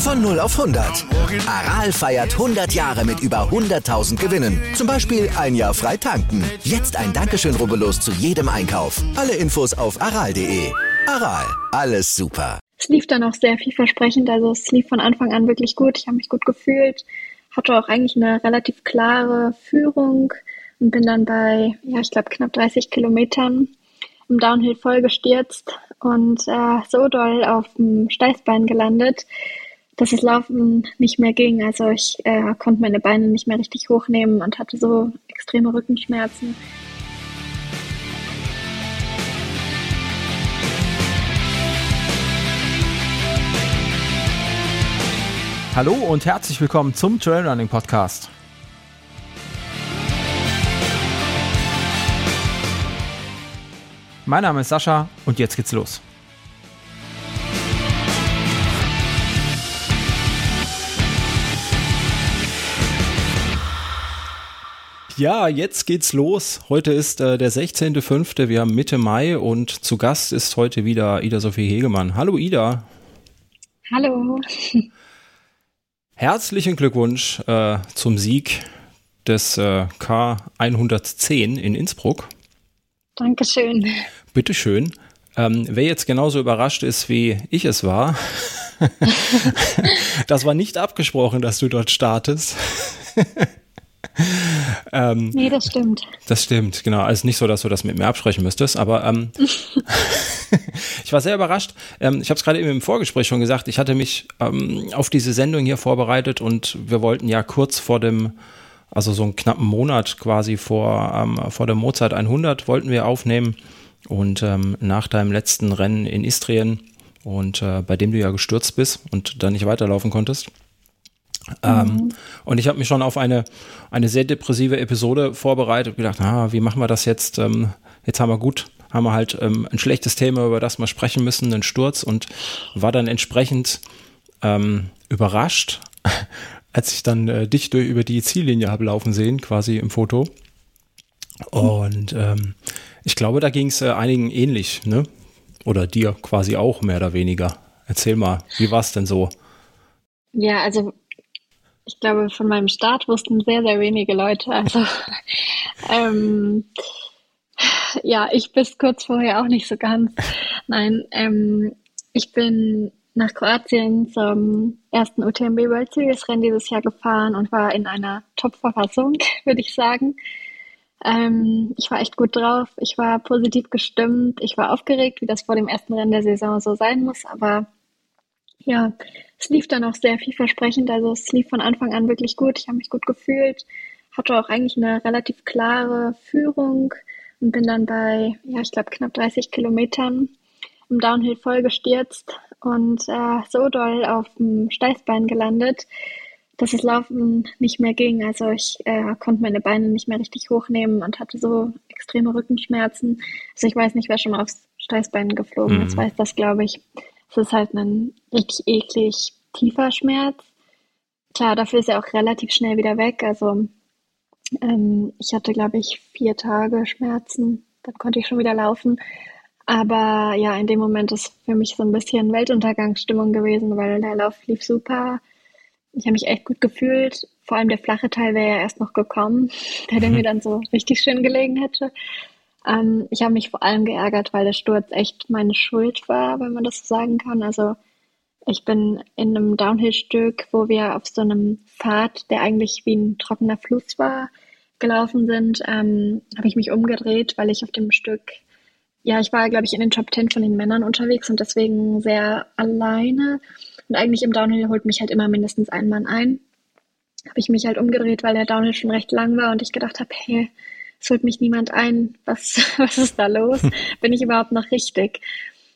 Von 0 auf 100. Aral feiert 100 Jahre mit über 100.000 Gewinnen. Zum Beispiel ein Jahr frei tanken. Jetzt ein Dankeschön, rubbellos zu jedem Einkauf. Alle Infos auf aral.de. Aral, alles super. Es lief dann auch sehr vielversprechend. Also es lief von Anfang an wirklich gut. Ich habe mich gut gefühlt. Hatte auch eigentlich eine relativ klare Führung und bin dann bei, ja, ich glaube, knapp 30 Kilometern im Downhill voll gestürzt und äh, so doll auf dem Steißbein gelandet, dass das Laufen nicht mehr ging. Also ich äh, konnte meine Beine nicht mehr richtig hochnehmen und hatte so extreme Rückenschmerzen. Hallo und herzlich willkommen zum Trailrunning Podcast. Mein Name ist Sascha und jetzt geht's los. Ja, jetzt geht's los. Heute ist äh, der 16.05. Wir haben Mitte Mai und zu Gast ist heute wieder Ida Sophie Hegemann. Hallo Ida. Hallo. Herzlichen Glückwunsch äh, zum Sieg des äh, K110 in Innsbruck. Dankeschön. Bitteschön. Ähm, wer jetzt genauso überrascht ist, wie ich es war, das war nicht abgesprochen, dass du dort startest. ähm, nee, das stimmt. Das stimmt, genau. Also nicht so, dass du das mit mir absprechen müsstest, aber ähm, ich war sehr überrascht. Ähm, ich habe es gerade eben im Vorgespräch schon gesagt, ich hatte mich ähm, auf diese Sendung hier vorbereitet und wir wollten ja kurz vor dem, also so einen knappen Monat quasi vor, ähm, vor der Mozart 100 wollten wir aufnehmen und ähm, nach deinem letzten Rennen in Istrien und äh, bei dem du ja gestürzt bist und dann nicht weiterlaufen konntest ähm, mhm. und ich habe mich schon auf eine, eine sehr depressive Episode vorbereitet und gedacht, ah, wie machen wir das jetzt? Ähm, jetzt haben wir gut, haben wir halt ähm, ein schlechtes Thema, über das wir sprechen müssen, einen Sturz und war dann entsprechend ähm, überrascht, als ich dann äh, dich durch, über die Ziellinie habe laufen sehen, quasi im Foto. Und ähm, ich glaube, da ging es äh, einigen ähnlich, ne? Oder dir quasi auch mehr oder weniger. Erzähl mal, wie war es denn so? Ja, also ich glaube, von meinem Start wussten sehr, sehr wenige Leute. Also ähm, ja, ich bis kurz vorher auch nicht so ganz. Nein, ähm, ich bin nach Kroatien zum ersten UTMB World Series Rennen dieses Jahr gefahren und war in einer Top-Verfassung, würde ich sagen. Ähm, ich war echt gut drauf. Ich war positiv gestimmt. Ich war aufgeregt, wie das vor dem ersten Rennen der Saison so sein muss. Aber ja, es lief dann auch sehr vielversprechend. Also es lief von Anfang an wirklich gut. Ich habe mich gut gefühlt, hatte auch eigentlich eine relativ klare Führung und bin dann bei, ja, ich glaube, knapp 30 Kilometern im Downhill voll gestürzt und äh, so doll auf dem Steißbein gelandet, dass das Laufen nicht mehr ging. Also ich äh, konnte meine Beine nicht mehr richtig hochnehmen und hatte so extreme Rückenschmerzen. Also ich weiß nicht, wer schon mal aufs Steißbein geflogen mhm. ist, weiß das, glaube ich. Es ist halt ein richtig eklig tiefer Schmerz. Klar, dafür ist er auch relativ schnell wieder weg. Also ähm, ich hatte, glaube ich, vier Tage Schmerzen. Dann konnte ich schon wieder laufen. Aber ja, in dem Moment ist für mich so ein bisschen Weltuntergangsstimmung gewesen, weil der Lauf lief super. Ich habe mich echt gut gefühlt. Vor allem der flache Teil wäre ja erst noch gekommen, der, der mir dann so richtig schön gelegen hätte. Ähm, ich habe mich vor allem geärgert, weil der Sturz echt meine Schuld war, wenn man das so sagen kann. Also ich bin in einem Downhill-Stück, wo wir auf so einem Pfad, der eigentlich wie ein trockener Fluss war, gelaufen sind, ähm, habe ich mich umgedreht, weil ich auf dem Stück, ja, ich war, glaube ich, in den Top Ten von den Männern unterwegs und deswegen sehr alleine. Und eigentlich im Downhill holt mich halt immer mindestens ein Mann ein. Habe ich mich halt umgedreht, weil der Downhill schon recht lang war und ich gedacht habe, hey, es holt mich niemand ein. Was, was ist da los? Bin ich überhaupt noch richtig?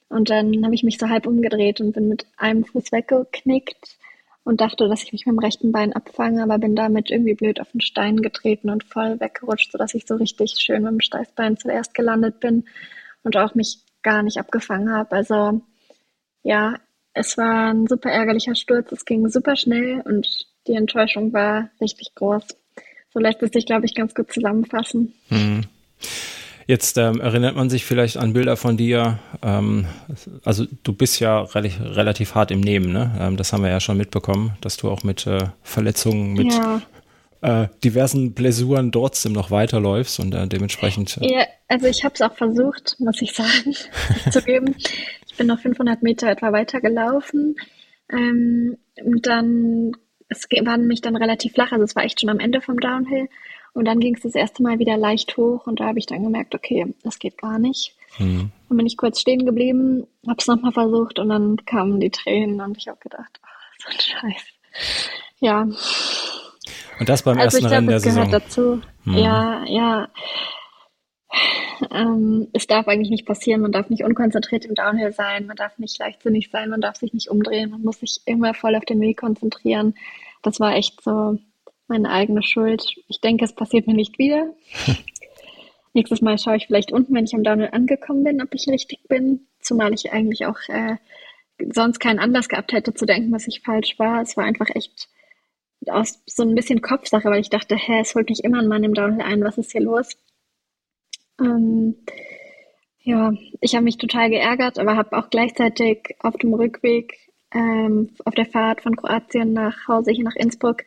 Und dann habe ich mich so halb umgedreht und bin mit einem Fuß weggeknickt und dachte, dass ich mich mit dem rechten Bein abfange, aber bin damit irgendwie blöd auf den Stein getreten und voll weggerutscht, sodass ich so richtig schön mit dem Steißbein zuerst gelandet bin und auch mich gar nicht abgefangen habe. Also ja, es war ein super ärgerlicher Sturz, es ging super schnell und die Enttäuschung war richtig groß. So lässt es sich, glaube ich, ganz gut zusammenfassen. Mhm. Jetzt ähm, erinnert man sich vielleicht an Bilder von dir. Ähm, also du bist ja re relativ hart im Nehmen, ne? Ähm, das haben wir ja schon mitbekommen, dass du auch mit äh, Verletzungen, mit ja. äh, diversen Blessuren trotzdem noch weiterläufst und äh, dementsprechend. Äh ja, also ich habe es auch versucht, muss ich sagen, zu geben. Ich bin noch 500 Meter etwa weitergelaufen. Ähm, dann, es war nämlich dann relativ flach, also es war echt schon am Ende vom Downhill. Und dann ging es das erste Mal wieder leicht hoch und da habe ich dann gemerkt, okay, das geht gar nicht. Mhm. Dann bin ich kurz stehen geblieben, habe es nochmal versucht und dann kamen die Tränen und ich habe gedacht, oh, so ein Scheiß. Ja. Und das beim also ersten Rennen der Saison. dazu. Mhm. Ja, ja. Ähm, es darf eigentlich nicht passieren. Man darf nicht unkonzentriert im Downhill sein. Man darf nicht leichtsinnig sein. Man darf sich nicht umdrehen. Man muss sich immer voll auf den Weg konzentrieren. Das war echt so meine eigene Schuld. Ich denke, es passiert mir nicht wieder. Nächstes Mal schaue ich vielleicht unten, wenn ich am Downhill angekommen bin, ob ich richtig bin. Zumal ich eigentlich auch äh, sonst keinen Anlass gehabt hätte zu denken, dass ich falsch war. Es war einfach echt aus so ein bisschen Kopfsache, weil ich dachte, hä, es holt mich immer an meinem Downhill ein, was ist hier los? Ähm, ja, ich habe mich total geärgert, aber habe auch gleichzeitig auf dem Rückweg ähm, auf der Fahrt von Kroatien nach Hause hier nach Innsbruck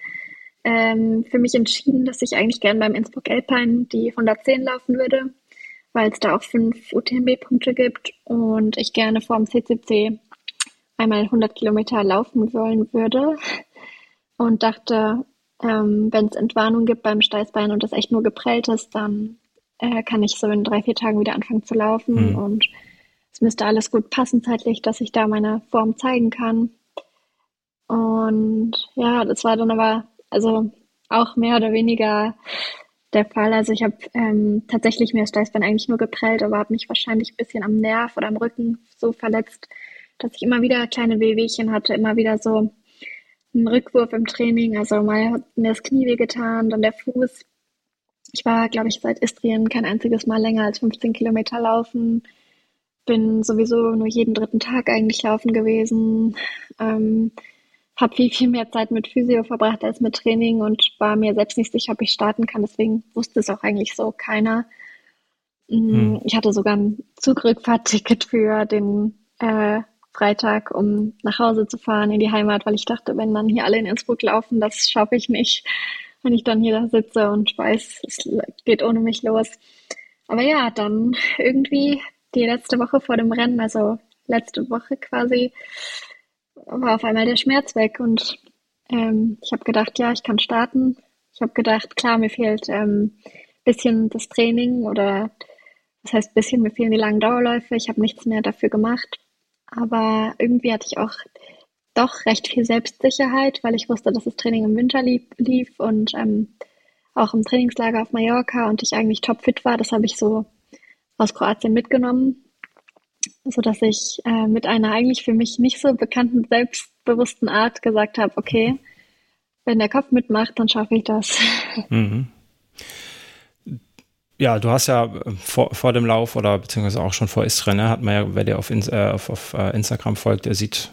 ähm, für mich entschieden, dass ich eigentlich gern beim Innsbruck Alpine die 110 laufen würde, weil es da auch fünf UTMB-Punkte gibt und ich gerne vor dem CCC einmal 100 Kilometer laufen wollen würde und dachte, ähm, wenn es Entwarnung gibt beim Steißbein und das echt nur geprellt ist, dann äh, kann ich so in drei, vier Tagen wieder anfangen zu laufen mhm. und es müsste alles gut passen zeitlich, dass ich da meine Form zeigen kann. Und ja, das war dann aber also auch mehr oder weniger der Fall. Also ich habe ähm, tatsächlich mir das Steißbein eigentlich nur geprellt, aber habe mich wahrscheinlich ein bisschen am Nerv oder am Rücken so verletzt, dass ich immer wieder kleine Wehwehchen hatte, immer wieder so einen Rückwurf im Training. Also mal hat mir das Knie wehgetan, dann der Fuß. Ich war, glaube ich, seit Istrien kein einziges Mal länger als 15 Kilometer laufen. Bin sowieso nur jeden dritten Tag eigentlich laufen gewesen. Ähm, habe viel, viel mehr Zeit mit Physio verbracht als mit Training und war mir selbst nicht sicher, ob ich starten kann. Deswegen wusste es auch eigentlich so keiner. Mm, hm. Ich hatte sogar ein Zugrückfahrtticket für den äh, Freitag, um nach Hause zu fahren in die Heimat, weil ich dachte, wenn dann hier alle in Innsbruck laufen, das schaffe ich nicht, wenn ich dann hier da sitze und weiß, es geht ohne mich los. Aber ja, dann irgendwie die letzte Woche vor dem Rennen, also letzte Woche quasi, war auf einmal der Schmerz weg und ähm, ich habe gedacht, ja, ich kann starten. Ich habe gedacht, klar, mir fehlt ein ähm, bisschen das Training oder das heißt bisschen, mir fehlen die langen Dauerläufe. Ich habe nichts mehr dafür gemacht. Aber irgendwie hatte ich auch doch recht viel Selbstsicherheit, weil ich wusste, dass das Training im Winter lief, lief und ähm, auch im Trainingslager auf Mallorca und ich eigentlich topfit war. Das habe ich so aus Kroatien mitgenommen so dass ich äh, mit einer eigentlich für mich nicht so bekannten, selbstbewussten Art gesagt habe, okay, wenn der Kopf mitmacht, dann schaffe ich das. Mhm. Ja, du hast ja äh, vor, vor dem Lauf oder beziehungsweise auch schon vor Istrien, ne, hat man ja, wer dir auf, äh, auf, auf uh, Instagram folgt, der sieht,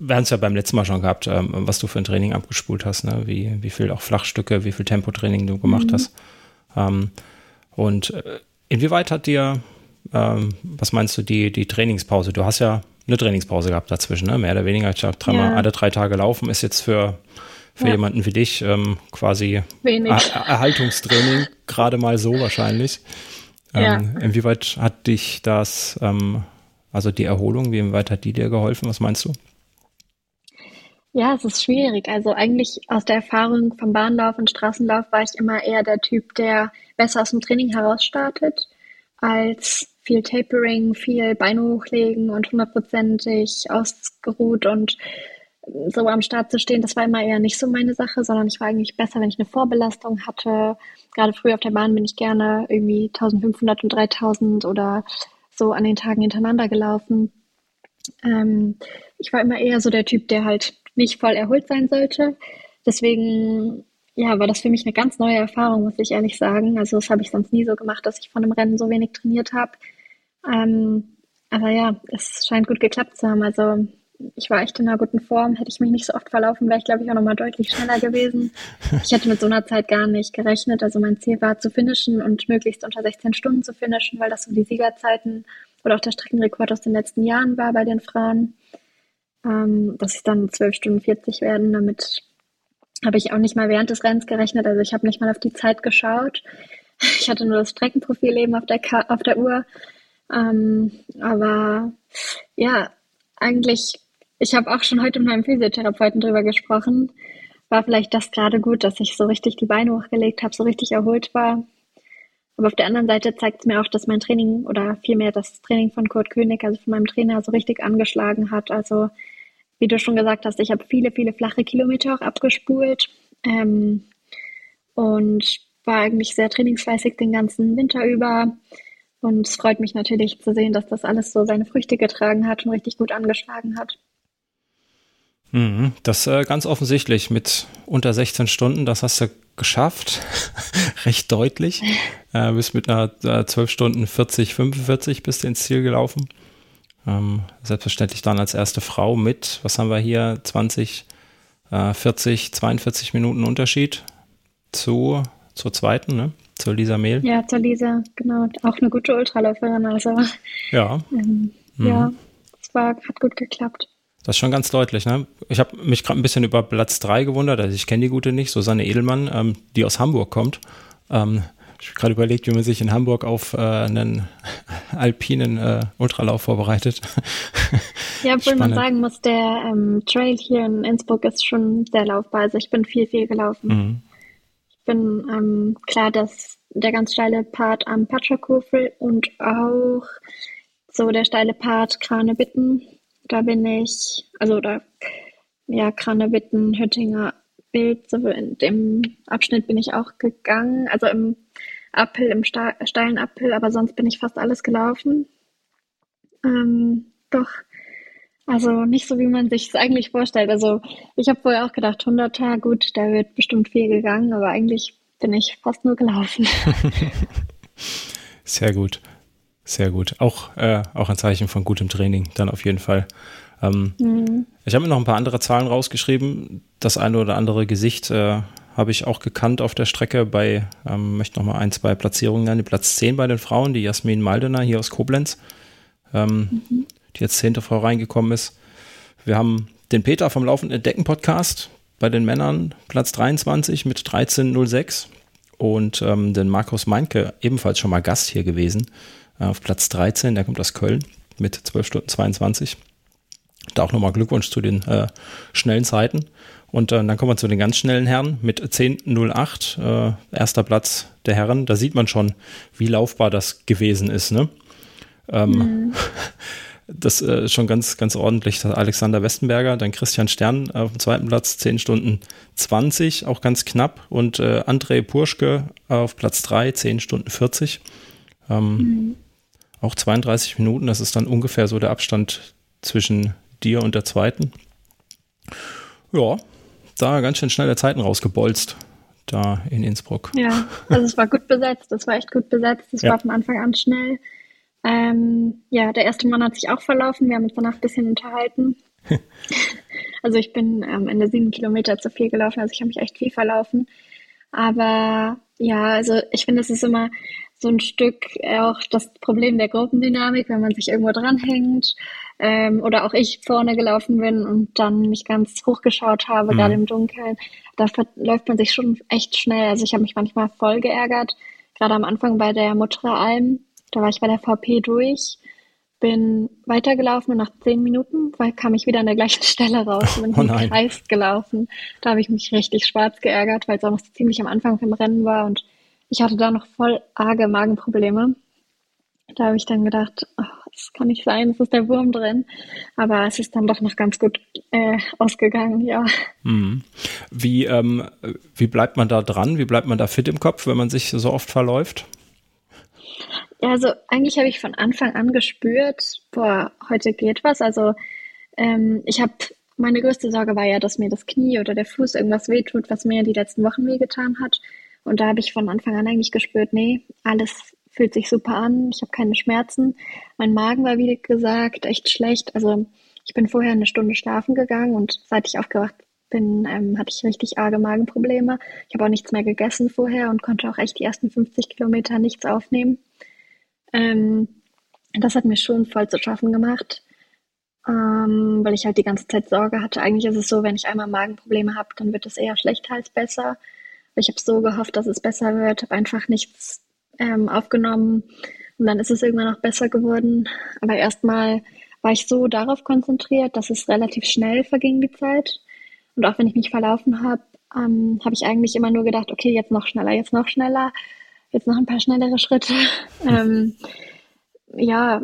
wir haben es ja beim letzten Mal schon gehabt, ähm, was du für ein Training abgespult hast, ne? wie, wie viel auch Flachstücke, wie viel Tempotraining du gemacht mhm. hast. Ähm, und äh, inwieweit hat dir ähm, was meinst du, die, die Trainingspause? Du hast ja eine Trainingspause gehabt dazwischen, ne? mehr oder weniger. Ich glaube, dreimal, ja. alle drei Tage laufen ist jetzt für, für ja. jemanden wie dich ähm, quasi er Erhaltungstraining, gerade mal so wahrscheinlich. Ja. Ähm, inwieweit hat dich das, ähm, also die Erholung, wie inwieweit hat die dir geholfen? Was meinst du? Ja, es ist schwierig. Also eigentlich aus der Erfahrung vom Bahnlauf und Straßenlauf war ich immer eher der Typ, der besser aus dem Training heraus startet als viel Tapering, viel Beine hochlegen und hundertprozentig ausgeruht und so am Start zu stehen, das war immer eher nicht so meine Sache, sondern ich war eigentlich besser, wenn ich eine Vorbelastung hatte. Gerade früh auf der Bahn bin ich gerne irgendwie 1500 und 3000 oder so an den Tagen hintereinander gelaufen. Ähm, ich war immer eher so der Typ, der halt nicht voll erholt sein sollte. Deswegen ja, war das für mich eine ganz neue Erfahrung, muss ich ehrlich sagen. Also das habe ich sonst nie so gemacht, dass ich von einem Rennen so wenig trainiert habe. Ähm, aber ja, es scheint gut geklappt zu haben. Also ich war echt in einer guten Form. Hätte ich mich nicht so oft verlaufen, wäre ich, glaube ich, auch nochmal deutlich schneller gewesen. Ich hätte mit so einer Zeit gar nicht gerechnet. Also mein Ziel war zu finishen und möglichst unter 16 Stunden zu finishen, weil das so die Siegerzeiten oder auch der Streckenrekord aus den letzten Jahren war bei den Frauen. Ähm, dass es dann 12 Stunden 40 werden. Damit habe ich auch nicht mal während des Rennens gerechnet. Also ich habe nicht mal auf die Zeit geschaut. Ich hatte nur das Streckenprofil eben auf der, Ka auf der Uhr. Ähm, aber ja, eigentlich ich habe auch schon heute mit meinem Physiotherapeuten drüber gesprochen. War vielleicht das gerade gut, dass ich so richtig die Beine hochgelegt habe, so richtig erholt war. Aber auf der anderen Seite zeigt es mir auch, dass mein Training oder vielmehr das Training von Kurt König, also von meinem Trainer, so richtig angeschlagen hat. Also wie du schon gesagt hast, ich habe viele, viele flache Kilometer auch abgespult ähm, und war eigentlich sehr trainingsfleißig den ganzen Winter über. Und es freut mich natürlich zu sehen, dass das alles so seine Früchte getragen hat und richtig gut angeschlagen hat. Mhm, das äh, ganz offensichtlich mit unter 16 Stunden, das hast du geschafft, recht deutlich. Äh, bist mit einer äh, 12 Stunden 40, 45 bist du ins Ziel gelaufen. Ähm, selbstverständlich dann als erste Frau mit, was haben wir hier, 20, äh, 40, 42 Minuten Unterschied zu, zur zweiten, ne? Zur Lisa Mehl. Ja, zur Lisa, genau. Auch eine gute Ultraläuferin, also. Ja. Ähm, mhm. Ja, es war, hat gut geklappt. Das ist schon ganz deutlich. Ne? Ich habe mich gerade ein bisschen über Platz 3 gewundert. Also ich kenne die gute nicht, Susanne Edelmann, ähm, die aus Hamburg kommt. Ähm, ich habe gerade überlegt, wie man sich in Hamburg auf äh, einen alpinen äh, Ultralauf vorbereitet. Ja, obwohl man sagen muss, der ähm, Trail hier in Innsbruck ist schon sehr laufbar. Also ich bin viel, viel gelaufen. Mhm. Ich bin ähm, klar, dass der ganz steile Part am Patschakofel und auch so der steile Part Krane-Bitten da bin ich, also da, ja, Kranewitten, Hüttinger Bild, so in dem Abschnitt bin ich auch gegangen, also im Uphill, im steilen Uphill, aber sonst bin ich fast alles gelaufen. Ähm, doch, also nicht so, wie man sich es eigentlich vorstellt. Also ich habe vorher auch gedacht, 100er, gut, da wird bestimmt viel gegangen, aber eigentlich bin ich fast nur gelaufen. Sehr gut. Sehr gut. Auch, äh, auch ein Zeichen von gutem Training, dann auf jeden Fall. Ähm, mhm. Ich habe mir noch ein paar andere Zahlen rausgeschrieben. Das eine oder andere Gesicht äh, habe ich auch gekannt auf der Strecke bei, ähm, möchte noch mal ein, zwei Platzierungen nennen. Platz 10 bei den Frauen, die Jasmin Maldener hier aus Koblenz, ähm, mhm. die jetzt zehnte Frau reingekommen ist. Wir haben den Peter vom Laufenden Entdecken Podcast bei den Männern, Platz 23 mit 13.06 und ähm, den Markus Meinke, ebenfalls schon mal Gast hier gewesen, auf Platz 13, der kommt aus Köln mit 12 Stunden 22. Da auch nochmal Glückwunsch zu den äh, schnellen Zeiten. Und äh, dann kommen wir zu den ganz schnellen Herren mit 10.08, äh, erster Platz der Herren. Da sieht man schon, wie laufbar das gewesen ist. Ne? Ähm, mhm. Das äh, ist schon ganz, ganz ordentlich. Alexander Westenberger, dann Christian Stern auf dem zweiten Platz, 10 Stunden 20, auch ganz knapp. Und äh, André Purschke auf Platz 3, 10 Stunden 40. Ähm, mhm. Auch 32 Minuten, das ist dann ungefähr so der Abstand zwischen dir und der zweiten. Ja, da ganz schön schnelle Zeiten rausgebolzt, da in Innsbruck. Ja, also es war gut besetzt, es war echt gut besetzt, es ja. war von Anfang an schnell. Ähm, ja, der erste Mann hat sich auch verlaufen, wir haben uns danach ein bisschen unterhalten. also ich bin am Ende sieben Kilometer zu viel gelaufen, also ich habe mich echt viel verlaufen. Aber ja, also ich finde, es ist immer so ein Stück auch das Problem der Gruppendynamik, wenn man sich irgendwo dranhängt ähm, oder auch ich vorne gelaufen bin und dann nicht ganz hochgeschaut habe, mhm. gerade im Dunkeln, da läuft man sich schon echt schnell. Also ich habe mich manchmal voll geärgert, gerade am Anfang bei der Mutterer Alm, da war ich bei der VP durch, bin weitergelaufen und nach zehn Minuten kam ich wieder an der gleichen Stelle raus und bin oh im Kreis gelaufen. Da habe ich mich richtig schwarz geärgert, weil es auch noch ziemlich am Anfang vom Rennen war und ich hatte da noch voll arge Magenprobleme. Da habe ich dann gedacht, oh, das kann nicht sein, es ist der Wurm drin. Aber es ist dann doch noch ganz gut äh, ausgegangen, ja. Mhm. Wie, ähm, wie bleibt man da dran? Wie bleibt man da fit im Kopf, wenn man sich so oft verläuft? Ja, also eigentlich habe ich von Anfang an gespürt, boah, heute geht was. Also ähm, ich habe meine größte Sorge war ja, dass mir das Knie oder der Fuß irgendwas wehtut, was mir die letzten Wochen wehgetan hat. Und da habe ich von Anfang an eigentlich gespürt, nee, alles fühlt sich super an, ich habe keine Schmerzen. Mein Magen war, wie gesagt, echt schlecht. Also ich bin vorher eine Stunde schlafen gegangen und seit ich aufgewacht bin, ähm, hatte ich richtig arge Magenprobleme. Ich habe auch nichts mehr gegessen vorher und konnte auch echt die ersten 50 Kilometer nichts aufnehmen. Ähm, das hat mir schon voll zu schaffen gemacht, ähm, weil ich halt die ganze Zeit Sorge hatte. Eigentlich ist es so, wenn ich einmal Magenprobleme habe, dann wird es eher schlechter als besser. Ich habe so gehofft, dass es besser wird, habe einfach nichts ähm, aufgenommen und dann ist es irgendwann auch besser geworden. Aber erstmal war ich so darauf konzentriert, dass es relativ schnell verging die Zeit. Und auch wenn ich mich verlaufen habe, ähm, habe ich eigentlich immer nur gedacht, okay, jetzt noch schneller, jetzt noch schneller, jetzt noch ein paar schnellere Schritte. ähm, ja,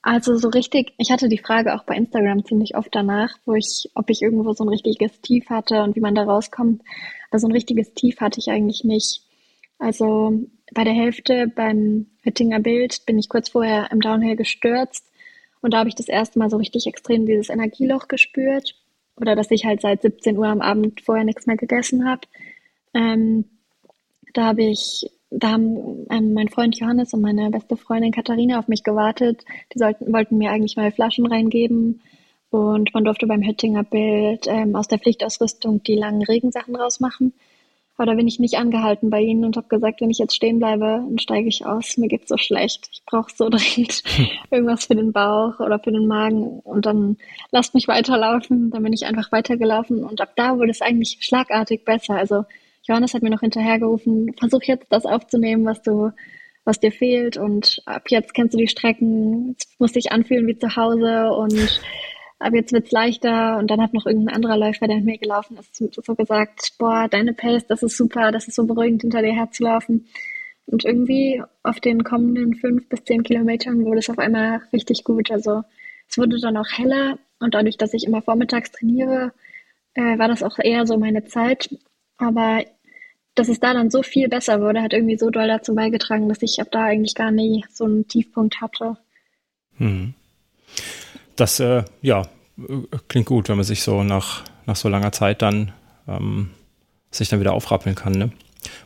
also so richtig, ich hatte die Frage auch bei Instagram ziemlich oft danach, wo ich, ob ich irgendwo so ein richtiges Tief hatte und wie man da rauskommt. Aber so ein richtiges Tief hatte ich eigentlich nicht. Also bei der Hälfte beim Hüttinger Bild bin ich kurz vorher im Downhill gestürzt und da habe ich das erste Mal so richtig extrem dieses Energieloch gespürt oder dass ich halt seit 17 Uhr am Abend vorher nichts mehr gegessen habe. Ähm, da habe ich, da haben ähm, mein Freund Johannes und meine beste Freundin Katharina auf mich gewartet. Die sollten, wollten mir eigentlich mal Flaschen reingeben und man durfte beim Hüttinger Bild ähm, aus der Pflichtausrüstung die langen Regensachen rausmachen. Aber da bin ich nicht angehalten bei ihnen und habe gesagt, wenn ich jetzt stehen bleibe, dann steige ich aus. Mir geht's so schlecht. Ich brauche so dringend irgendwas für den Bauch oder für den Magen. Und dann lasst mich weiterlaufen. Dann bin ich einfach weitergelaufen. Und ab da wurde es eigentlich schlagartig besser. Also Johannes hat mir noch hinterhergerufen, versuch jetzt das aufzunehmen, was du, was dir fehlt. Und ab jetzt kennst du die Strecken. Es muss dich anfühlen wie zu Hause. Und aber jetzt wird's leichter und dann hat noch irgendein anderer Läufer, der mit mir gelaufen ist, so gesagt, boah, deine Pace, das ist super, das ist so beruhigend, hinter dir herzulaufen. Und irgendwie auf den kommenden fünf bis zehn Kilometern wurde es auf einmal richtig gut. Also es wurde dann auch heller und dadurch, dass ich immer vormittags trainiere, äh, war das auch eher so meine Zeit. Aber dass es da dann so viel besser wurde, hat irgendwie so doll dazu beigetragen, dass ich ab da eigentlich gar nie so einen Tiefpunkt hatte. Hm. Das, äh, ja, klingt gut, wenn man sich so nach, nach so langer Zeit dann ähm, sich dann wieder aufrappeln kann. Ne?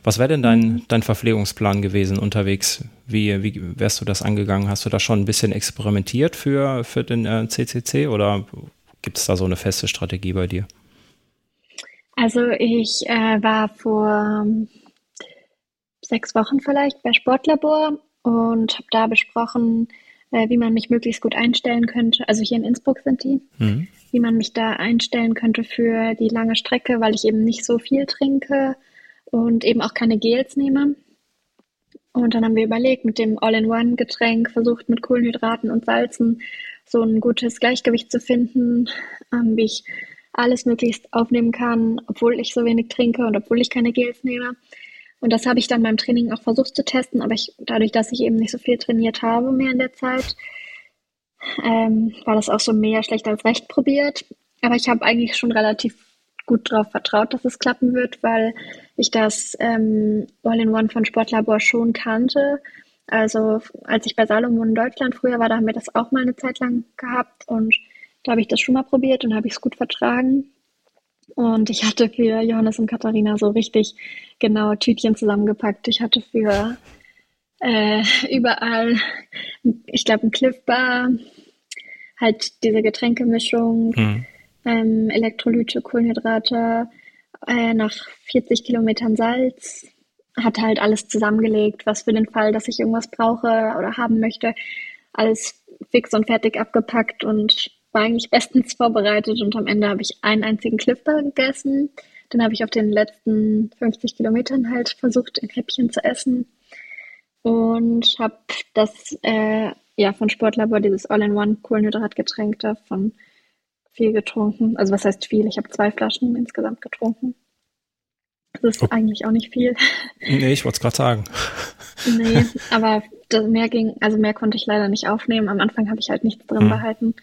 Was wäre denn dein, mhm. dein Verpflegungsplan gewesen unterwegs? Wie, wie wärst du das angegangen? Hast du da schon ein bisschen experimentiert für, für den äh, CCC oder gibt es da so eine feste Strategie bei dir? Also ich äh, war vor sechs Wochen vielleicht bei Sportlabor und habe da besprochen, äh, wie man mich möglichst gut einstellen könnte. Also hier in Innsbruck sind die, mhm. wie man mich da einstellen könnte für die lange Strecke, weil ich eben nicht so viel trinke und eben auch keine Gels nehme. Und dann haben wir überlegt, mit dem All-in-One-Getränk versucht, mit Kohlenhydraten und Salzen so ein gutes Gleichgewicht zu finden, ähm, wie ich alles möglichst aufnehmen kann, obwohl ich so wenig trinke und obwohl ich keine Gels nehme. Und das habe ich dann beim Training auch versucht zu testen, aber ich, dadurch, dass ich eben nicht so viel trainiert habe mehr in der Zeit, ähm, war das auch so mehr schlecht als recht probiert. Aber ich habe eigentlich schon relativ gut darauf vertraut, dass es klappen wird, weil ich das ähm, All-in-One von Sportlabor schon kannte. Also als ich bei Salomon in Deutschland früher war, da haben wir das auch mal eine Zeit lang gehabt und da habe ich das schon mal probiert und habe ich es gut vertragen. Und ich hatte für Johannes und Katharina so richtig genau Tütchen zusammengepackt. Ich hatte für äh, überall, ich glaube, ein Cliff Bar, halt diese Getränkemischung, mhm. ähm, Elektrolyte, Kohlenhydrate, äh, nach 40 Kilometern Salz, hat halt alles zusammengelegt, was für den Fall, dass ich irgendwas brauche oder haben möchte, alles fix und fertig abgepackt und war eigentlich bestens vorbereitet und am Ende habe ich einen einzigen Clifbar gegessen. Dann habe ich auf den letzten 50 Kilometern halt versucht, ein Häppchen zu essen und habe das äh, ja von Sportlabor dieses All-in-One Kohlenhydratgetränk davon viel getrunken. Also was heißt viel? Ich habe zwei Flaschen insgesamt getrunken. Das ist oh. eigentlich auch nicht viel. Nee, ich wollte es gerade sagen. nee, aber mehr ging, also mehr konnte ich leider nicht aufnehmen. Am Anfang habe ich halt nichts drin hm. behalten.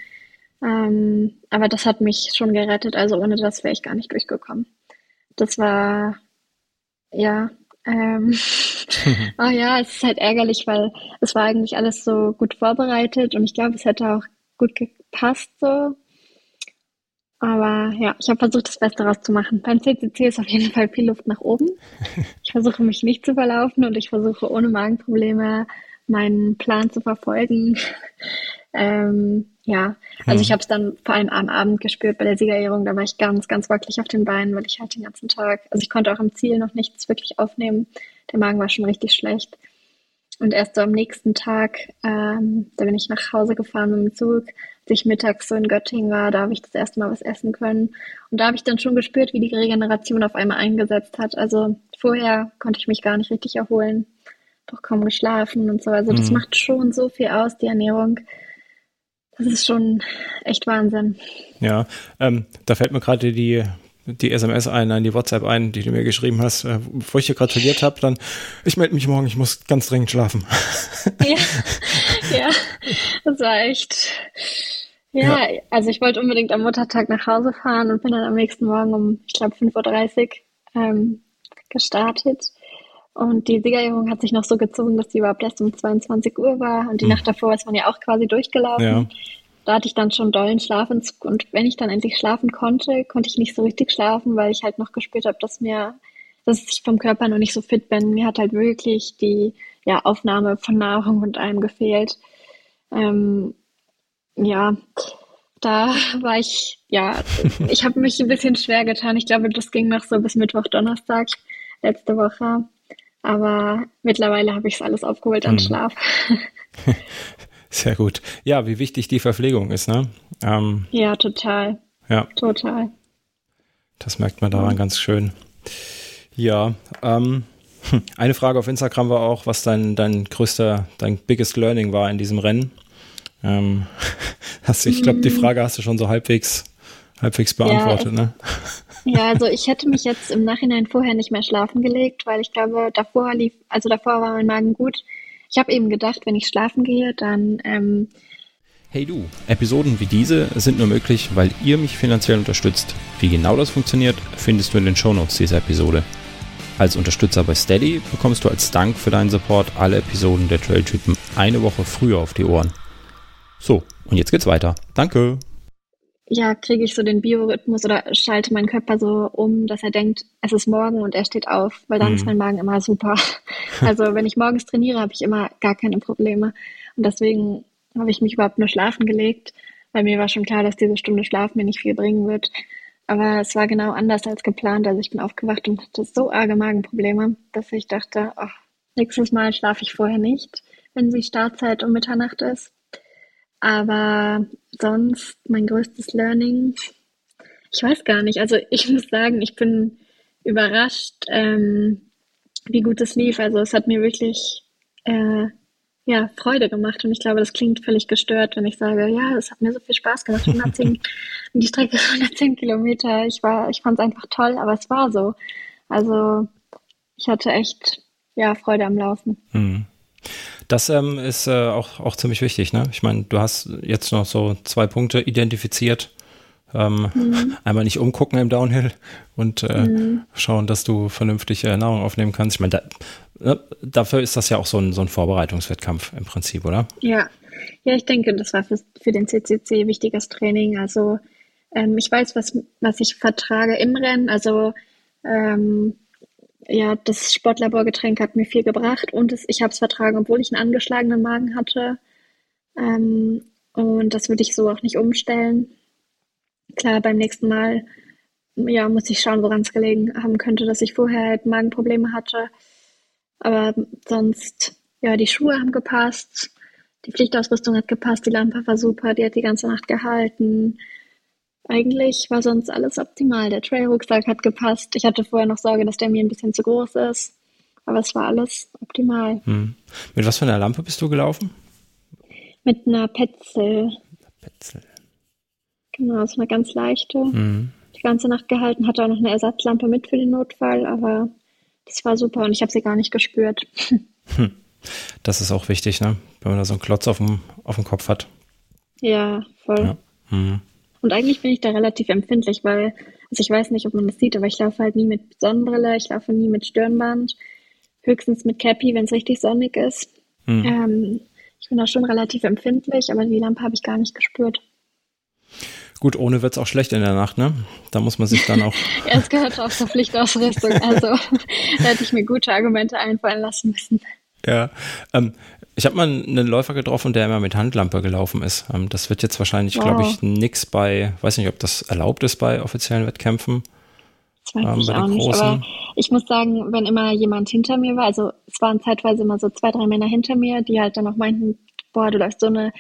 Ähm, aber das hat mich schon gerettet. Also ohne das wäre ich gar nicht durchgekommen. Das war, ja, ähm, oh ja, es ist halt ärgerlich, weil es war eigentlich alles so gut vorbereitet und ich glaube, es hätte auch gut gepasst so. Aber ja, ich habe versucht, das Beste rauszumachen. Beim CCC ist auf jeden Fall viel Luft nach oben. Ich versuche mich nicht zu verlaufen und ich versuche ohne Magenprobleme meinen Plan zu verfolgen. ähm, ja, also ich hm. habe es dann vor allem am Abend gespürt bei der Siegerehrung. Da war ich ganz, ganz wackelig auf den Beinen, weil ich halt den ganzen Tag, also ich konnte auch am Ziel noch nichts wirklich aufnehmen. Der Magen war schon richtig schlecht. Und erst so am nächsten Tag, ähm, da bin ich nach Hause gefahren mit dem Zug, als ich mittags so in Göttingen war, da habe ich das erste Mal was essen können. Und da habe ich dann schon gespürt, wie die Regeneration auf einmal eingesetzt hat. Also vorher konnte ich mich gar nicht richtig erholen, doch kaum geschlafen und so. Also das mhm. macht schon so viel aus, die Ernährung. Das ist schon echt Wahnsinn. Ja, ähm, da fällt mir gerade die die SMS ein, nein, die WhatsApp ein, die du mir geschrieben hast, äh, bevor ich dir gratuliert habe, dann, ich melde mich morgen, ich muss ganz dringend schlafen. Ja, ja das war echt. Ja, ja, also ich wollte unbedingt am Muttertag nach Hause fahren und bin dann am nächsten Morgen um, ich glaube, 5.30 Uhr ähm, gestartet. Und die Siegerehrung hat sich noch so gezogen, dass die überhaupt erst um 22 Uhr war. Und die hm. Nacht davor ist man ja auch quasi durchgelaufen. Ja da hatte ich dann schon dollen Schlafentzug und wenn ich dann endlich schlafen konnte, konnte ich nicht so richtig schlafen, weil ich halt noch gespürt habe, dass mir, dass ich vom Körper noch nicht so fit bin. Mir hat halt wirklich die ja, Aufnahme von Nahrung und allem gefehlt. Ähm, ja, da war ich, ja, ich habe mich ein bisschen schwer getan. Ich glaube, das ging noch so bis Mittwoch, Donnerstag letzte Woche. Aber mittlerweile habe ich es alles aufgeholt an hm. Schlaf. Sehr gut. Ja, wie wichtig die Verpflegung ist, ne? Ähm, ja, total. Ja. Total. Das merkt man daran ja. ganz schön. Ja, ähm, hm, eine Frage auf Instagram war auch, was dein, dein größter, dein biggest learning war in diesem Rennen. Ähm, hast, ich glaube, die mhm. Frage hast du schon so halbwegs, halbwegs beantwortet, ja, ne? Ja, also ich hätte mich jetzt im Nachhinein vorher nicht mehr schlafen gelegt, weil ich glaube, davor lief, also davor war mein Magen gut. Ich habe eben gedacht, wenn ich schlafen gehe, dann. Ähm hey du, Episoden wie diese sind nur möglich, weil ihr mich finanziell unterstützt. Wie genau das funktioniert, findest du in den Shownotes dieser Episode. Als Unterstützer bei Steady bekommst du als Dank für deinen Support alle Episoden der Trailtypen eine Woche früher auf die Ohren. So, und jetzt geht's weiter. Danke ja, kriege ich so den Biorhythmus oder schalte meinen Körper so um, dass er denkt, es ist morgen und er steht auf, weil dann mhm. ist mein Magen immer super. Also wenn ich morgens trainiere, habe ich immer gar keine Probleme. Und deswegen habe ich mich überhaupt nur schlafen gelegt, weil mir war schon klar, dass diese Stunde Schlaf mir nicht viel bringen wird. Aber es war genau anders als geplant. Also ich bin aufgewacht und hatte so arge Magenprobleme, dass ich dachte, ach, nächstes Mal schlafe ich vorher nicht, wenn die Startzeit um Mitternacht ist. Aber sonst mein größtes Learning, ich weiß gar nicht. Also ich muss sagen, ich bin überrascht, ähm, wie gut es lief. Also es hat mir wirklich äh, ja, Freude gemacht und ich glaube, das klingt völlig gestört, wenn ich sage, ja, es hat mir so viel Spaß gemacht. 110, die Strecke 110 Kilometer. Ich ich fand es einfach toll, aber es war so. Also ich hatte echt ja Freude am Laufen. Mhm. Das ähm, ist äh, auch, auch ziemlich wichtig. Ne? Ich meine, du hast jetzt noch so zwei Punkte identifiziert. Ähm, mhm. Einmal nicht umgucken im Downhill und äh, mhm. schauen, dass du vernünftig äh, Nahrung aufnehmen kannst. Ich meine, da, ne, dafür ist das ja auch so ein, so ein Vorbereitungswettkampf im Prinzip, oder? Ja, ja, ich denke, das war für, für den CCC wichtiges Training. Also ähm, ich weiß, was, was ich vertrage im Rennen. Also ähm, ja, das Sportlaborgetränk hat mir viel gebracht und es, ich habe es vertragen, obwohl ich einen angeschlagenen Magen hatte. Ähm, und das würde ich so auch nicht umstellen. Klar, beim nächsten Mal ja, muss ich schauen, woran es gelegen haben könnte, dass ich vorher halt Magenprobleme hatte. Aber sonst, ja, die Schuhe haben gepasst, die Pflichtausrüstung hat gepasst, die Lampe war super, die hat die ganze Nacht gehalten. Eigentlich war sonst alles optimal. Der Trailrucksack hat gepasst. Ich hatte vorher noch Sorge, dass der mir ein bisschen zu groß ist. Aber es war alles optimal. Hm. Mit was für einer Lampe bist du gelaufen? Mit einer Petzel. Petzel. Genau, so eine ganz leichte. Hm. Die ganze Nacht gehalten, hatte auch noch eine Ersatzlampe mit für den Notfall, aber das war super und ich habe sie gar nicht gespürt. Hm. Das ist auch wichtig, ne? Wenn man da so einen Klotz auf dem, auf dem Kopf hat. Ja, voll. Ja. Hm. Und eigentlich bin ich da relativ empfindlich, weil, also ich weiß nicht, ob man das sieht, aber ich laufe halt nie mit Sonnenbrille, ich laufe nie mit Stirnband, höchstens mit Cappy, wenn es richtig sonnig ist. Mhm. Ähm, ich bin da schon relativ empfindlich, aber die Lampe habe ich gar nicht gespürt. Gut, ohne wird es auch schlecht in der Nacht, ne? Da muss man sich dann auch. ja, es gehört auch zur Pflichtausrüstung. Also da hätte ich mir gute Argumente einfallen lassen müssen. Ja, ähm, ich habe mal einen Läufer getroffen, der immer mit Handlampe gelaufen ist. Ähm, das wird jetzt wahrscheinlich, wow. glaube ich, nix bei, weiß nicht, ob das erlaubt ist bei offiziellen Wettkämpfen. Das weiß ähm, ich auch nicht, aber ich muss sagen, wenn immer jemand hinter mir war, also es waren zeitweise immer so zwei, drei Männer hinter mir, die halt dann auch meinten, boah, du läufst so eine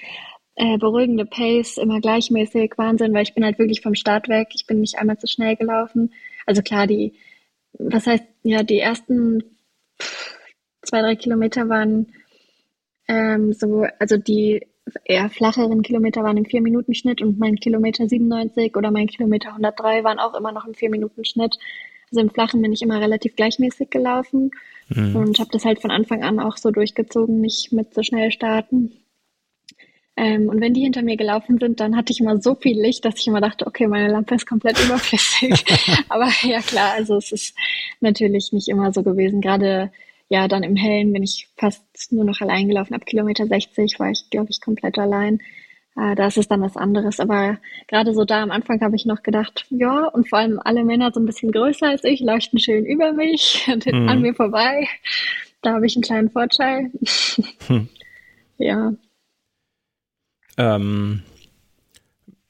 äh, beruhigende Pace, immer gleichmäßig, Wahnsinn, weil ich bin halt wirklich vom Start weg, ich bin nicht einmal zu schnell gelaufen. Also klar, die, was heißt, ja, die ersten zwei, drei Kilometer waren ähm, so, also die eher flacheren Kilometer waren im 4-Minuten-Schnitt und mein Kilometer 97 oder mein Kilometer 103 waren auch immer noch im 4-Minuten-Schnitt. Also im Flachen bin ich immer relativ gleichmäßig gelaufen mhm. und habe das halt von Anfang an auch so durchgezogen, nicht mit so schnell starten. Ähm, und wenn die hinter mir gelaufen sind, dann hatte ich immer so viel Licht, dass ich immer dachte, okay, meine Lampe ist komplett überflüssig. Aber ja klar, also es ist natürlich nicht immer so gewesen. Gerade ja, dann im Hellen bin ich fast nur noch allein gelaufen. Ab Kilometer 60 war ich, glaube ich, komplett allein. Äh, da ist es dann was anderes. Aber gerade so da am Anfang habe ich noch gedacht, ja, und vor allem alle Männer so ein bisschen größer als ich, leuchten schön über mich und mhm. an mir vorbei. Da habe ich einen kleinen Vorteil. Hm. Ja. Ähm,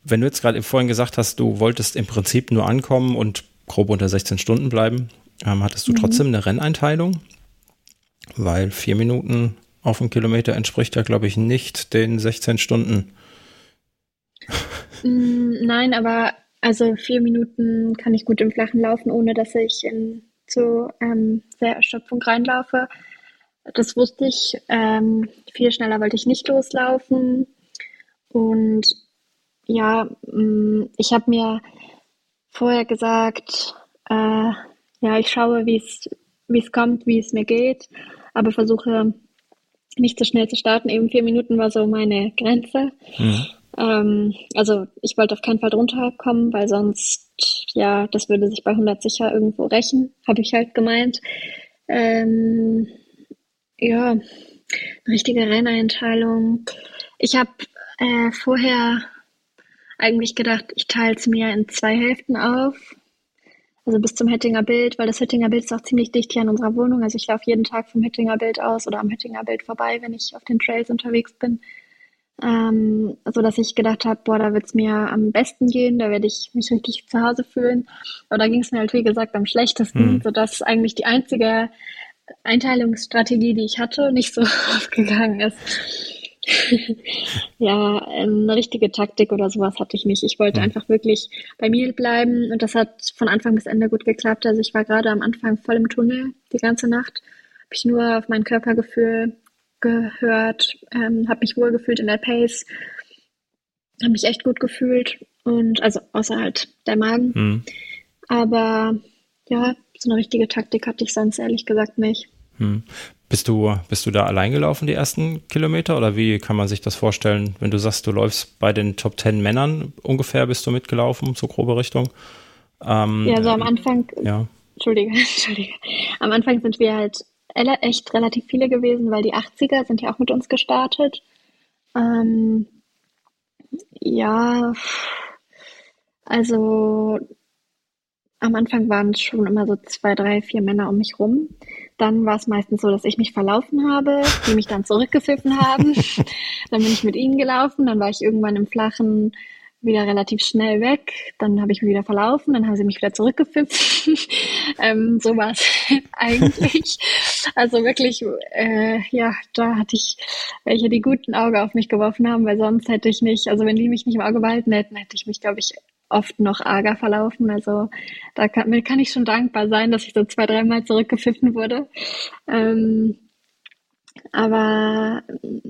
wenn du jetzt gerade vorhin gesagt hast, du wolltest im Prinzip nur ankommen und grob unter 16 Stunden bleiben, ähm, hattest du mhm. trotzdem eine Renneinteilung? Weil vier Minuten auf einen Kilometer entspricht ja, glaube ich, nicht den 16 Stunden. Mm, nein, aber also vier Minuten kann ich gut im Flachen laufen, ohne dass ich in zu ähm, sehr Erschöpfung reinlaufe. Das wusste ich. Ähm, viel schneller wollte ich nicht loslaufen. Und ja, mm, ich habe mir vorher gesagt, äh, ja, ich schaue, wie es kommt, wie es mir geht aber versuche nicht so schnell zu starten. Eben vier Minuten war so meine Grenze. Mhm. Ähm, also ich wollte auf keinen Fall drunter kommen, weil sonst, ja, das würde sich bei 100 sicher irgendwo rächen, habe ich halt gemeint. Ähm, ja, eine richtige Renneinteilung. Ich habe äh, vorher eigentlich gedacht, ich teile es mir in zwei Hälften auf also bis zum Hettinger Bild, weil das Hettinger Bild ist auch ziemlich dicht hier an unserer Wohnung. Also ich laufe jeden Tag vom Hettinger Bild aus oder am Hettinger Bild vorbei, wenn ich auf den Trails unterwegs bin. Ähm, so dass ich gedacht habe, boah, da wird's mir am besten gehen, da werde ich mich richtig zu Hause fühlen. Aber da ging es mir halt, wie gesagt, am schlechtesten, mhm. sodass eigentlich die einzige Einteilungsstrategie, die ich hatte, nicht so aufgegangen ist. ja, eine richtige Taktik oder sowas hatte ich nicht. Ich wollte mhm. einfach wirklich bei mir bleiben und das hat von Anfang bis Ende gut geklappt. Also ich war gerade am Anfang voll im Tunnel die ganze Nacht, habe ich nur auf mein Körpergefühl gehört, ähm, habe mich wohlgefühlt in der Pace, habe mich echt gut gefühlt und also außer halt der Magen. Mhm. Aber ja, so eine richtige Taktik hatte ich sonst ehrlich gesagt nicht. Hm. Bist du, bist du da allein gelaufen, die ersten Kilometer? Oder wie kann man sich das vorstellen, wenn du sagst, du läufst bei den Top Ten Männern ungefähr, bist du mitgelaufen, so grobe Richtung? Ähm, ja, so am Anfang, ja. Entschuldige, Entschuldige. Am Anfang sind wir halt echt relativ viele gewesen, weil die 80er sind ja auch mit uns gestartet. Ähm, ja, also am Anfang waren es schon immer so zwei, drei, vier Männer um mich rum. Dann war es meistens so, dass ich mich verlaufen habe, die mich dann zurückgepfiffen haben. dann bin ich mit ihnen gelaufen, dann war ich irgendwann im Flachen wieder relativ schnell weg. Dann habe ich mich wieder verlaufen, dann haben sie mich wieder zurückgepfiffen. ähm, so war es eigentlich. Also wirklich, äh, ja, da hatte ich welche, die guten Auge auf mich geworfen haben, weil sonst hätte ich nicht, also wenn die mich nicht im Auge behalten hätten, hätte ich mich, glaube ich, oft noch arger verlaufen. Also da kann, kann ich schon dankbar sein, dass ich so zwei, dreimal zurückgepfiffen wurde. Ähm, aber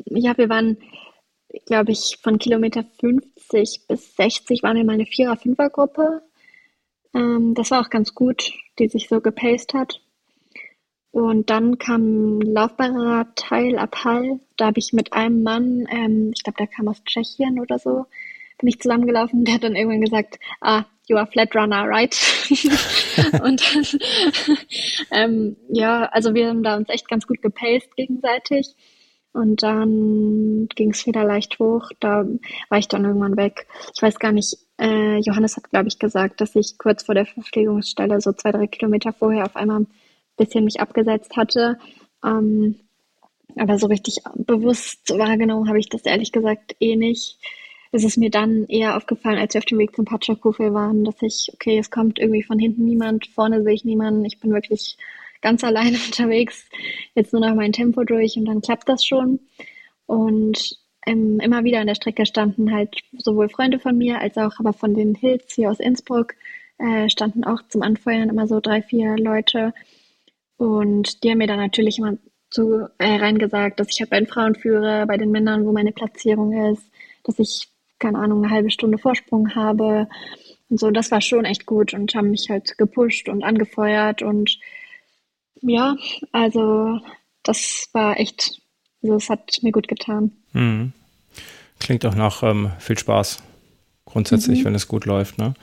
ja, wir waren, glaube ich, von Kilometer 50 bis 60 waren wir mal eine Vierer-Fünfer-Gruppe. Ähm, das war auch ganz gut, die sich so gepaced hat. Und dann kam ein laufbarer Teil ab Hall. Da habe ich mit einem Mann, ähm, ich glaube, der kam aus Tschechien oder so, bin ich zusammengelaufen. Der hat dann irgendwann gesagt, ah, you are flat runner, right? und dann, ähm, ja, also wir haben da uns echt ganz gut gepaced gegenseitig. Und dann ging es wieder leicht hoch. Da war ich dann irgendwann weg. Ich weiß gar nicht, äh, Johannes hat, glaube ich, gesagt, dass ich kurz vor der Verpflegungsstelle, so zwei, drei Kilometer vorher, auf einmal ein bisschen mich abgesetzt hatte. Ähm, aber so richtig bewusst wahrgenommen habe ich das ehrlich gesagt eh nicht. Es ist mir dann eher aufgefallen, als wir auf dem Weg zum Patschakufel waren, dass ich, okay, es kommt irgendwie von hinten niemand, vorne sehe ich niemanden, ich bin wirklich ganz alleine unterwegs, jetzt nur noch mein Tempo durch und dann klappt das schon. Und ähm, immer wieder an der Strecke standen halt sowohl Freunde von mir als auch aber von den Hills hier aus Innsbruck, äh, standen auch zum Anfeuern immer so drei, vier Leute. Und die haben mir dann natürlich immer zu, äh, reingesagt, dass ich halt bei den Frauen führe, bei den Männern, wo meine Platzierung ist, dass ich, keine Ahnung, eine halbe Stunde Vorsprung habe. Und so, das war schon echt gut und haben mich halt gepusht und angefeuert und ja, also das war echt, also es hat mir gut getan. Mhm. Klingt auch nach ähm, viel Spaß, grundsätzlich, mhm. wenn es gut läuft, ne?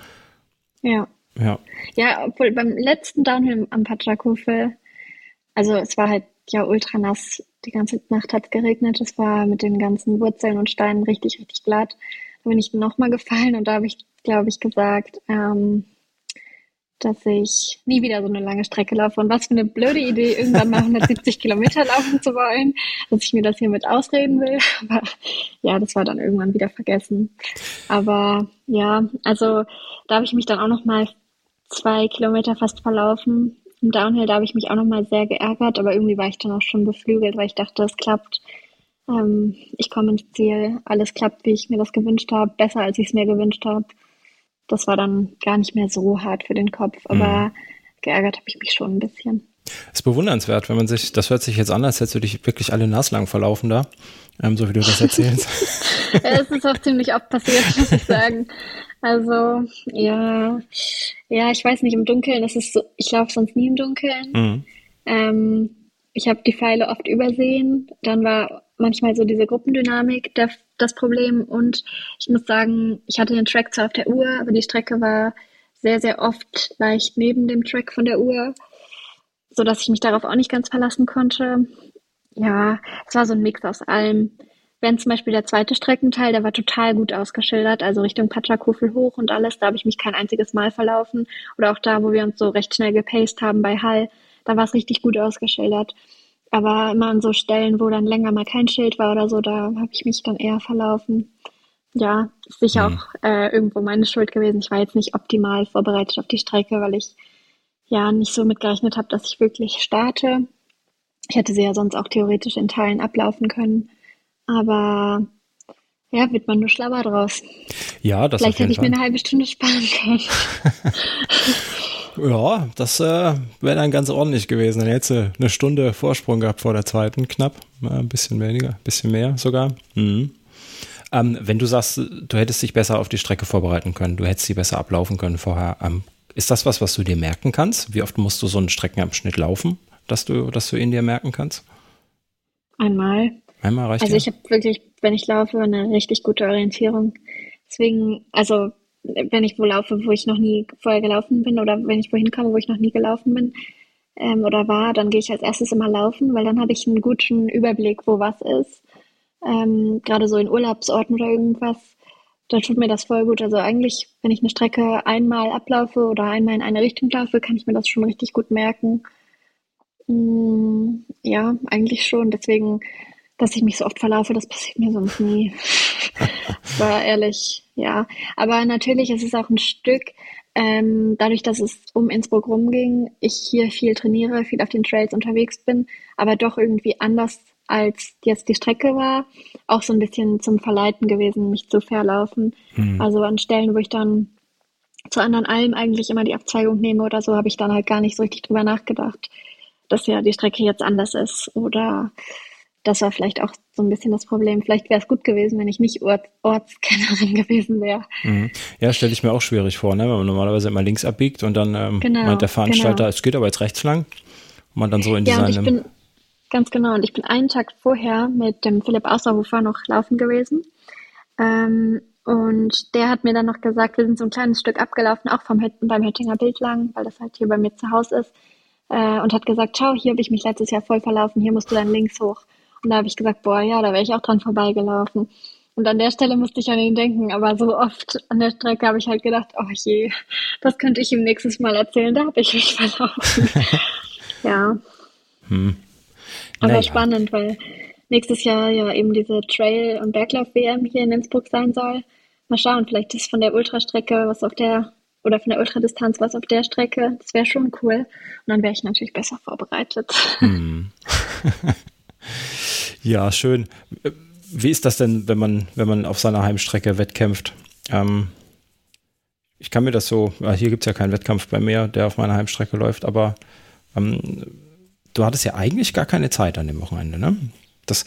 Ja. Ja. Ja, obwohl beim letzten Downhill am Patschakufel, also es war halt ja ultra nass, die ganze Nacht hat es geregnet, es war mit den ganzen Wurzeln und Steinen richtig, richtig glatt. Da bin ich nochmal gefallen und da habe ich, glaube ich, gesagt, ähm, dass ich nie wieder so eine lange Strecke laufe. Und was für eine blöde Idee, irgendwann mal 170 Kilometer laufen zu wollen, dass ich mir das hiermit ausreden will. Aber ja, das war dann irgendwann wieder vergessen. Aber ja, also da habe ich mich dann auch noch mal zwei Kilometer fast verlaufen. Im Downhill, da habe ich mich auch noch mal sehr geärgert, aber irgendwie war ich dann auch schon beflügelt, weil ich dachte, es klappt. Ähm, ich komme ins Ziel, alles klappt, wie ich mir das gewünscht habe, besser als ich es mir gewünscht habe das war dann gar nicht mehr so hart für den Kopf, aber mhm. geärgert habe ich mich schon ein bisschen. Es ist bewundernswert, wenn man sich, das hört sich jetzt an, als hättest du dich wirklich alle naslang verlaufen da, ähm, so wie du das erzählst. es ist auch ziemlich oft passiert, muss ich sagen. Also, ja, ja, ich weiß nicht, im Dunkeln, das ist so, ich laufe sonst nie im Dunkeln. Mhm. Ähm, ich habe die Pfeile oft übersehen. Dann war manchmal so diese Gruppendynamik der, das Problem. Und ich muss sagen, ich hatte den Track zwar auf der Uhr, aber die Strecke war sehr, sehr oft leicht neben dem Track von der Uhr, sodass ich mich darauf auch nicht ganz verlassen konnte. Ja, es war so ein Mix aus allem. Wenn zum Beispiel der zweite Streckenteil, der war total gut ausgeschildert, also Richtung Patschakufel hoch und alles, da habe ich mich kein einziges Mal verlaufen. Oder auch da, wo wir uns so recht schnell gepaced haben bei Hall, da war es richtig gut ausgeschildert. Aber immer an so Stellen, wo dann länger mal kein Schild war oder so, da habe ich mich dann eher verlaufen. Ja, ist sicher mhm. auch äh, irgendwo meine Schuld gewesen. Ich war jetzt nicht optimal vorbereitet auf die Strecke, weil ich ja nicht so mitgerechnet habe, dass ich wirklich starte. Ich hätte sie ja sonst auch theoretisch in Teilen ablaufen können. Aber ja, wird man nur schlauer draus. Ja, das Vielleicht hätte ich Fall. mir eine halbe Stunde sparen können. Ja, das äh, wäre dann ganz ordentlich gewesen. Dann hättest du eine Stunde Vorsprung gehabt vor der zweiten, knapp. Ein bisschen weniger, ein bisschen mehr sogar. Mhm. Ähm, wenn du sagst, du hättest dich besser auf die Strecke vorbereiten können, du hättest sie besser ablaufen können vorher, ähm, ist das was, was du dir merken kannst? Wie oft musst du so einen Streckenabschnitt laufen, dass du, dass du ihn dir merken kannst? Einmal. Einmal reicht Also ja. ich habe wirklich, wenn ich laufe, eine richtig gute Orientierung. Deswegen, also wenn ich wo laufe, wo ich noch nie vorher gelaufen bin oder wenn ich wohin komme, wo ich noch nie gelaufen bin ähm, oder war, dann gehe ich als erstes immer laufen, weil dann habe ich einen guten Überblick, wo was ist. Ähm, Gerade so in Urlaubsorten oder irgendwas, da tut mir das voll gut. Also eigentlich, wenn ich eine Strecke einmal ablaufe oder einmal in eine Richtung laufe, kann ich mir das schon richtig gut merken. Mm, ja, eigentlich schon. Deswegen, dass ich mich so oft verlaufe, das passiert mir sonst nie. war ehrlich ja, aber natürlich ist es auch ein Stück, ähm, dadurch, dass es um Innsbruck rumging, ich hier viel trainiere, viel auf den Trails unterwegs bin, aber doch irgendwie anders als jetzt die Strecke war, auch so ein bisschen zum Verleiten gewesen, mich zu verlaufen. Mhm. Also an Stellen, wo ich dann zu anderen Almen eigentlich immer die Abzweigung nehme oder so, habe ich dann halt gar nicht so richtig drüber nachgedacht, dass ja die Strecke jetzt anders ist oder das war vielleicht auch so ein bisschen das Problem. Vielleicht wäre es gut gewesen, wenn ich nicht Ort, Ortskennerin gewesen wäre. Mhm. Ja, stelle ich mir auch schwierig vor, ne? wenn man normalerweise immer links abbiegt und dann ähm, genau, meint der Veranstalter, genau. es geht aber jetzt rechts lang. Und man dann so in ja, ich bin, Ganz genau. Und ich bin einen Tag vorher mit dem Philipp Außerhofer noch laufen gewesen. Ähm, und der hat mir dann noch gesagt, wir sind so ein kleines Stück abgelaufen, auch vom beim Hüttinger Bild lang, weil das halt hier bei mir zu Hause ist. Äh, und hat gesagt, schau, hier habe ich mich letztes Jahr voll verlaufen, hier musst du dann links hoch. Und da habe ich gesagt, boah, ja, da wäre ich auch dran vorbeigelaufen. Und an der Stelle musste ich an ihn denken, aber so oft an der Strecke habe ich halt gedacht, oh je, das könnte ich ihm nächstes Mal erzählen, da habe ich mich verlaufen. ja. Hm. Aber naja. spannend, weil nächstes Jahr ja eben diese Trail- und Berglauf-WM hier in Innsbruck sein soll. Mal schauen, vielleicht ist von der Ultrastrecke was auf der oder von der Ultradistanz was auf der Strecke. Das wäre schon cool. Und dann wäre ich natürlich besser vorbereitet. Hm. ja, schön. Wie ist das denn, wenn man, wenn man auf seiner Heimstrecke wettkämpft? Ähm, ich kann mir das so, hier gibt es ja keinen Wettkampf bei mir, der auf meiner Heimstrecke läuft, aber ähm, du hattest ja eigentlich gar keine Zeit an dem Wochenende, ne? Das,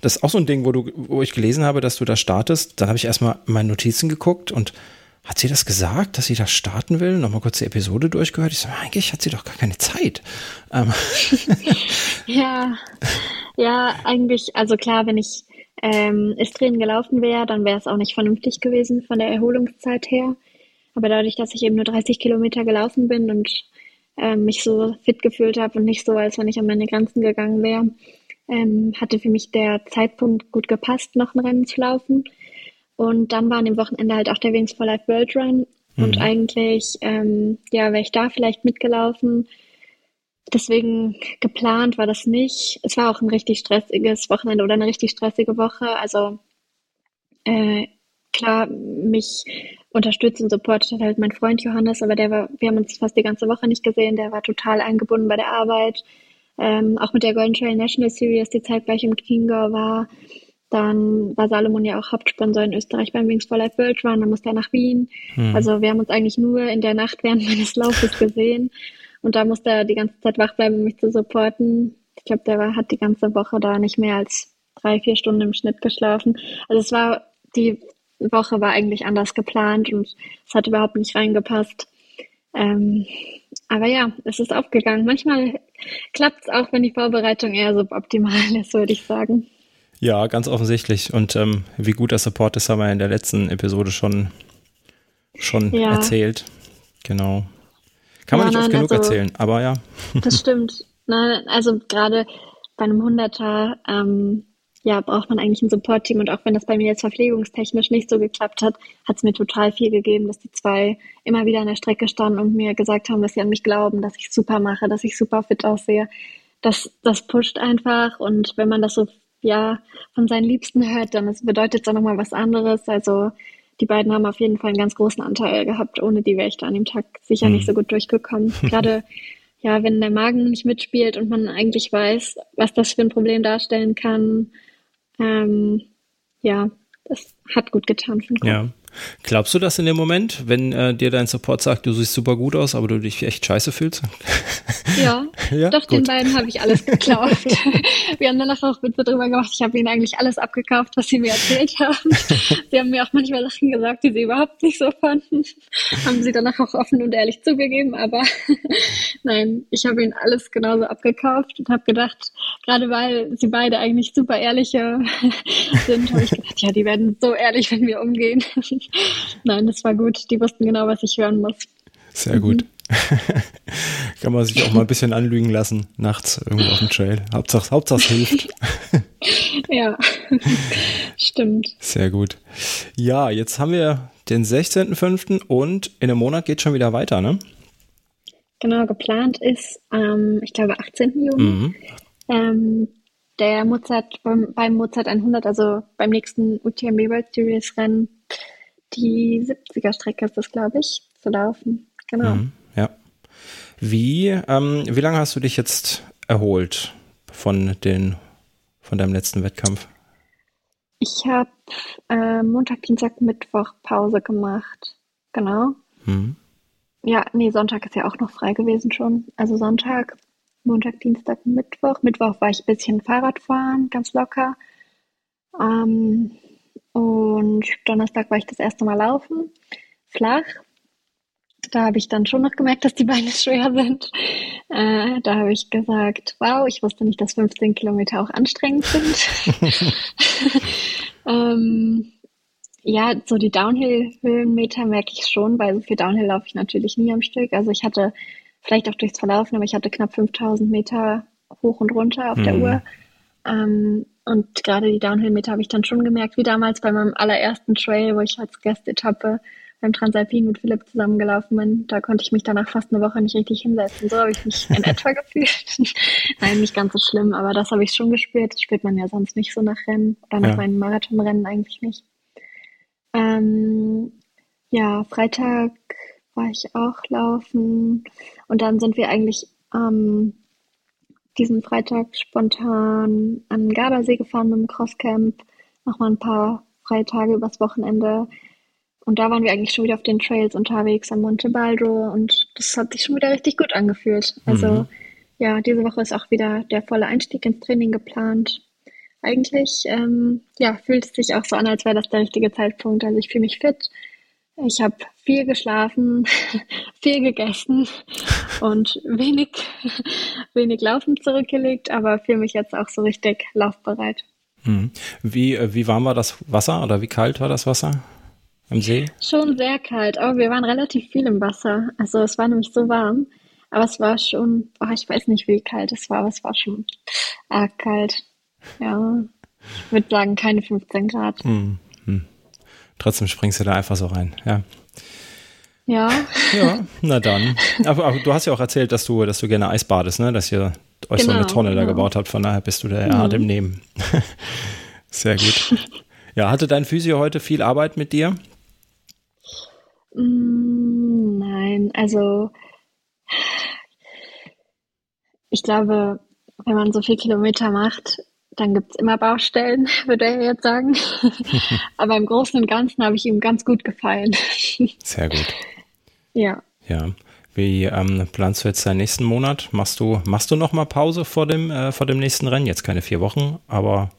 das ist auch so ein Ding, wo du, wo ich gelesen habe, dass du da startest. Dann habe ich erstmal meine Notizen geguckt und hat sie das gesagt, dass sie da starten will? Nochmal kurz die Episode durchgehört. Ich so, eigentlich hat sie doch gar keine Zeit. Ähm. ja, ja, eigentlich, also klar, wenn ich ähm, Istrien gelaufen wäre, dann wäre es auch nicht vernünftig gewesen von der Erholungszeit her. Aber dadurch, dass ich eben nur 30 Kilometer gelaufen bin und ähm, mich so fit gefühlt habe und nicht so, als wenn ich an meine Grenzen gegangen wäre, ähm, hatte für mich der Zeitpunkt gut gepasst, noch ein Rennen zu laufen. Und dann war an dem Wochenende halt auch der Wings for Life World Run. Mhm. Und eigentlich, ähm, ja, wäre ich da vielleicht mitgelaufen. Deswegen geplant war das nicht. Es war auch ein richtig stressiges Wochenende oder eine richtig stressige Woche. Also äh, klar, mich unterstützt und supportet hat halt mein Freund Johannes, aber der war, wir haben uns fast die ganze Woche nicht gesehen, der war total eingebunden bei der Arbeit. Ähm, auch mit der Golden Trail National Series, die zeitgleich im Chiemgau war. Dann war Salomon ja auch Hauptsponsor in Österreich beim Wings for Life World Run, dann musste er nach Wien. Mhm. Also wir haben uns eigentlich nur in der Nacht während meines Laufes gesehen. Und da musste er die ganze Zeit wach bleiben, um mich zu supporten. Ich glaube, der war, hat die ganze Woche da nicht mehr als drei, vier Stunden im Schnitt geschlafen. Also es war, die Woche war eigentlich anders geplant und es hat überhaupt nicht reingepasst. Ähm, aber ja, es ist aufgegangen. Manchmal klappt es auch, wenn die Vorbereitung eher suboptimal ist, würde ich sagen. Ja, ganz offensichtlich. Und ähm, wie gut der Support ist, haben wir in der letzten Episode schon, schon ja. erzählt. Genau. Kann man ja, nicht oft genug also, erzählen, aber ja. Das stimmt. Nein, also gerade bei einem Hunderter ähm, ja, braucht man eigentlich ein Support-Team. Und auch wenn das bei mir jetzt verpflegungstechnisch nicht so geklappt hat, hat es mir total viel gegeben, dass die zwei immer wieder an der Strecke standen und mir gesagt haben, dass sie an mich glauben, dass ich super mache, dass ich super fit aussehe. Das, das pusht einfach. Und wenn man das so ja von seinen Liebsten hört, dann bedeutet es auch nochmal was anderes. Also die beiden haben auf jeden Fall einen ganz großen Anteil gehabt. Ohne die wäre ich da an dem Tag sicher mhm. nicht so gut durchgekommen. Gerade ja, wenn der Magen nicht mitspielt und man eigentlich weiß, was das für ein Problem darstellen kann, ähm, ja, das hat gut getan. Ja. Glaubst du das in dem Moment, wenn äh, dir dein Support sagt, du siehst super gut aus, aber du dich echt scheiße fühlst? Ja, ja? doch, gut. den beiden habe ich alles geklaut. Wir haben danach auch Witze drüber gemacht. Ich habe ihnen eigentlich alles abgekauft, was sie mir erzählt haben. Sie haben mir auch manchmal Sachen gesagt, die sie überhaupt nicht so fanden. Haben sie danach auch offen und ehrlich zugegeben, aber nein, ich habe ihnen alles genauso abgekauft und habe gedacht, gerade weil sie beide eigentlich super ehrliche sind, habe ich gedacht, ja, die werden so ehrlich mit mir umgehen. Nein, das war gut. Die wussten genau, was ich hören muss. Sehr gut. Mhm. Kann man sich auch mal ein bisschen anlügen lassen, nachts irgendwo auf dem Trail. Hauptsache, Hauptsache es hilft. ja, stimmt. Sehr gut. Ja, jetzt haben wir den 16.05. und in einem Monat geht es schon wieder weiter, ne? Genau, geplant ist, ähm, ich glaube, 18. Juni. Mhm. Ähm, der Mozart, beim, beim Mozart 100, also beim nächsten UTMB World Series Rennen, die 70er Strecke ist das, glaube ich, zu laufen. Genau. Mhm, ja. Wie, ähm, wie lange hast du dich jetzt erholt von, den, von deinem letzten Wettkampf? Ich habe äh, Montag, Dienstag, Mittwoch Pause gemacht. Genau. Mhm. Ja, nee, Sonntag ist ja auch noch frei gewesen schon. Also Sonntag, Montag, Dienstag, Mittwoch. Mittwoch war ich ein bisschen Fahrradfahren, ganz locker. Ähm, und Donnerstag war ich das erste Mal laufen, flach. Da habe ich dann schon noch gemerkt, dass die Beine schwer sind. Äh, da habe ich gesagt, wow, ich wusste nicht, dass 15 Kilometer auch anstrengend sind. ähm, ja, so die Downhill-Höhenmeter merke ich schon, weil so viel Downhill laufe ich natürlich nie am Stück. Also ich hatte vielleicht auch durchs Verlaufen, aber ich hatte knapp 5000 Meter hoch und runter auf mhm. der Uhr. Ähm, und gerade die Downhill-Meter habe ich dann schon gemerkt, wie damals bei meinem allerersten Trail, wo ich als Gastetappe beim Transalpin mit Philipp zusammengelaufen bin. Da konnte ich mich danach fast eine Woche nicht richtig hinsetzen. So habe ich mich in etwa gefühlt. Nein, nicht ganz so schlimm, aber das habe ich schon gespürt. Das spürt man ja sonst nicht so nach Rennen oder nach ja. meinen Marathonrennen eigentlich nicht. Ähm, ja, Freitag war ich auch laufen und dann sind wir eigentlich ähm, diesen Freitag spontan an den Gardasee gefahren mit dem Crosscamp. Nochmal ein paar freie Tage übers Wochenende. Und da waren wir eigentlich schon wieder auf den Trails unterwegs am Monte Baldo und das hat sich schon wieder richtig gut angefühlt. Also mhm. ja, diese Woche ist auch wieder der volle Einstieg ins Training geplant. Eigentlich ähm, ja, fühlt es sich auch so an, als wäre das der richtige Zeitpunkt. Also ich fühle mich fit. Ich habe viel geschlafen, viel gegessen und wenig, wenig Laufen zurückgelegt, aber fühle mich jetzt auch so richtig laufbereit. Mhm. Wie, äh, wie warm war das Wasser oder wie kalt war das Wasser im See? Schon sehr kalt, aber wir waren relativ viel im Wasser. Also es war nämlich so warm, aber es war schon, oh, ich weiß nicht, wie kalt es war, aber es war schon arg kalt. Ja, ich würde sagen keine 15 Grad. Mhm. Trotzdem springst du da einfach so rein, ja. Ja. Ja, na dann. Aber, aber, du hast ja auch erzählt, dass du, dass du gerne Eis badest, ne? Dass ihr euch genau, so eine genau, Tonne genau. da gebaut habt. Von daher bist du da mhm. hart im Nehmen. Sehr gut. Ja, hatte dein Physio heute viel Arbeit mit dir? Mm, nein, also ich glaube, wenn man so viel Kilometer macht, dann gibt es immer Baustellen, würde er jetzt sagen. Aber im Großen und Ganzen habe ich ihm ganz gut gefallen. Sehr gut. Ja. Ja. Wie ähm, planst du jetzt deinen nächsten Monat? Machst du, machst du noch mal Pause vor dem, äh, vor dem nächsten Rennen? Jetzt keine vier Wochen, aber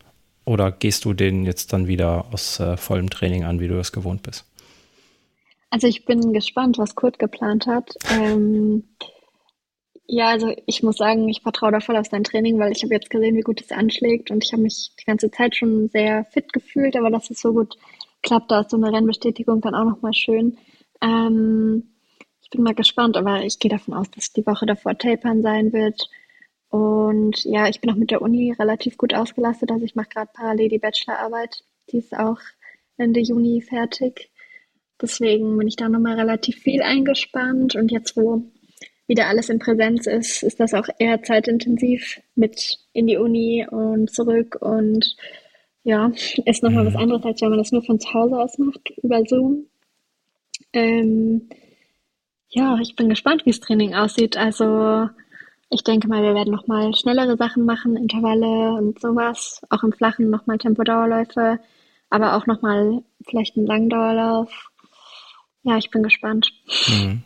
oder gehst du den jetzt dann wieder aus äh, vollem Training an, wie du es gewohnt bist? Also ich bin gespannt, was Kurt geplant hat. Ähm, ja, also ich muss sagen, ich vertraue da voll auf sein Training, weil ich habe jetzt gesehen, wie gut es anschlägt und ich habe mich die ganze Zeit schon sehr fit gefühlt, aber dass es so gut klappt, da ist so eine Rennbestätigung dann auch nochmal schön. Ähm, ich bin mal gespannt, aber ich gehe davon aus, dass die Woche davor Tapern sein wird. Und ja, ich bin auch mit der Uni relativ gut ausgelastet. Also ich mache gerade parallel die Bachelorarbeit. Die ist auch Ende Juni fertig. Deswegen bin ich da nochmal relativ viel eingespannt. Und jetzt, wo wieder alles in Präsenz ist, ist das auch eher zeitintensiv mit in die Uni und zurück und ja, ist nochmal was mhm. anderes, als wenn man das nur von zu Hause aus macht, über Zoom. Ähm, ja, ich bin gespannt, wie das Training aussieht. Also ich denke mal, wir werden nochmal schnellere Sachen machen, Intervalle und sowas. Auch im Flachen nochmal Tempodauerläufe, aber auch nochmal vielleicht einen Langdauerlauf. Ja, ich bin gespannt. Mhm.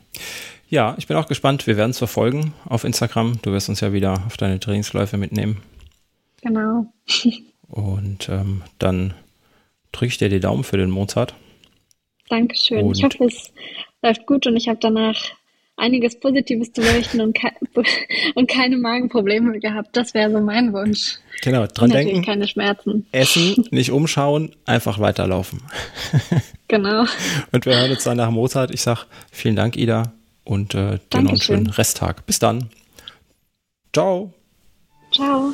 Ja, ich bin auch gespannt. Wir werden es verfolgen auf Instagram. Du wirst uns ja wieder auf deine Trainingsläufe mitnehmen. Genau. Und ähm, dann drücke ich dir die Daumen für den Mozart. Dankeschön. Und ich hoffe, es läuft gut und ich habe danach einiges Positives zu berichten und, ke und keine Magenprobleme gehabt. Das wäre so mein Wunsch. Genau, dran denken. keine Schmerzen. Essen, nicht umschauen, einfach weiterlaufen. Genau. Und wir hören uns dann nach Mozart. Ich sage vielen Dank, Ida und äh, dir noch einen schönen Resttag. Bis dann. Ciao. Ciao.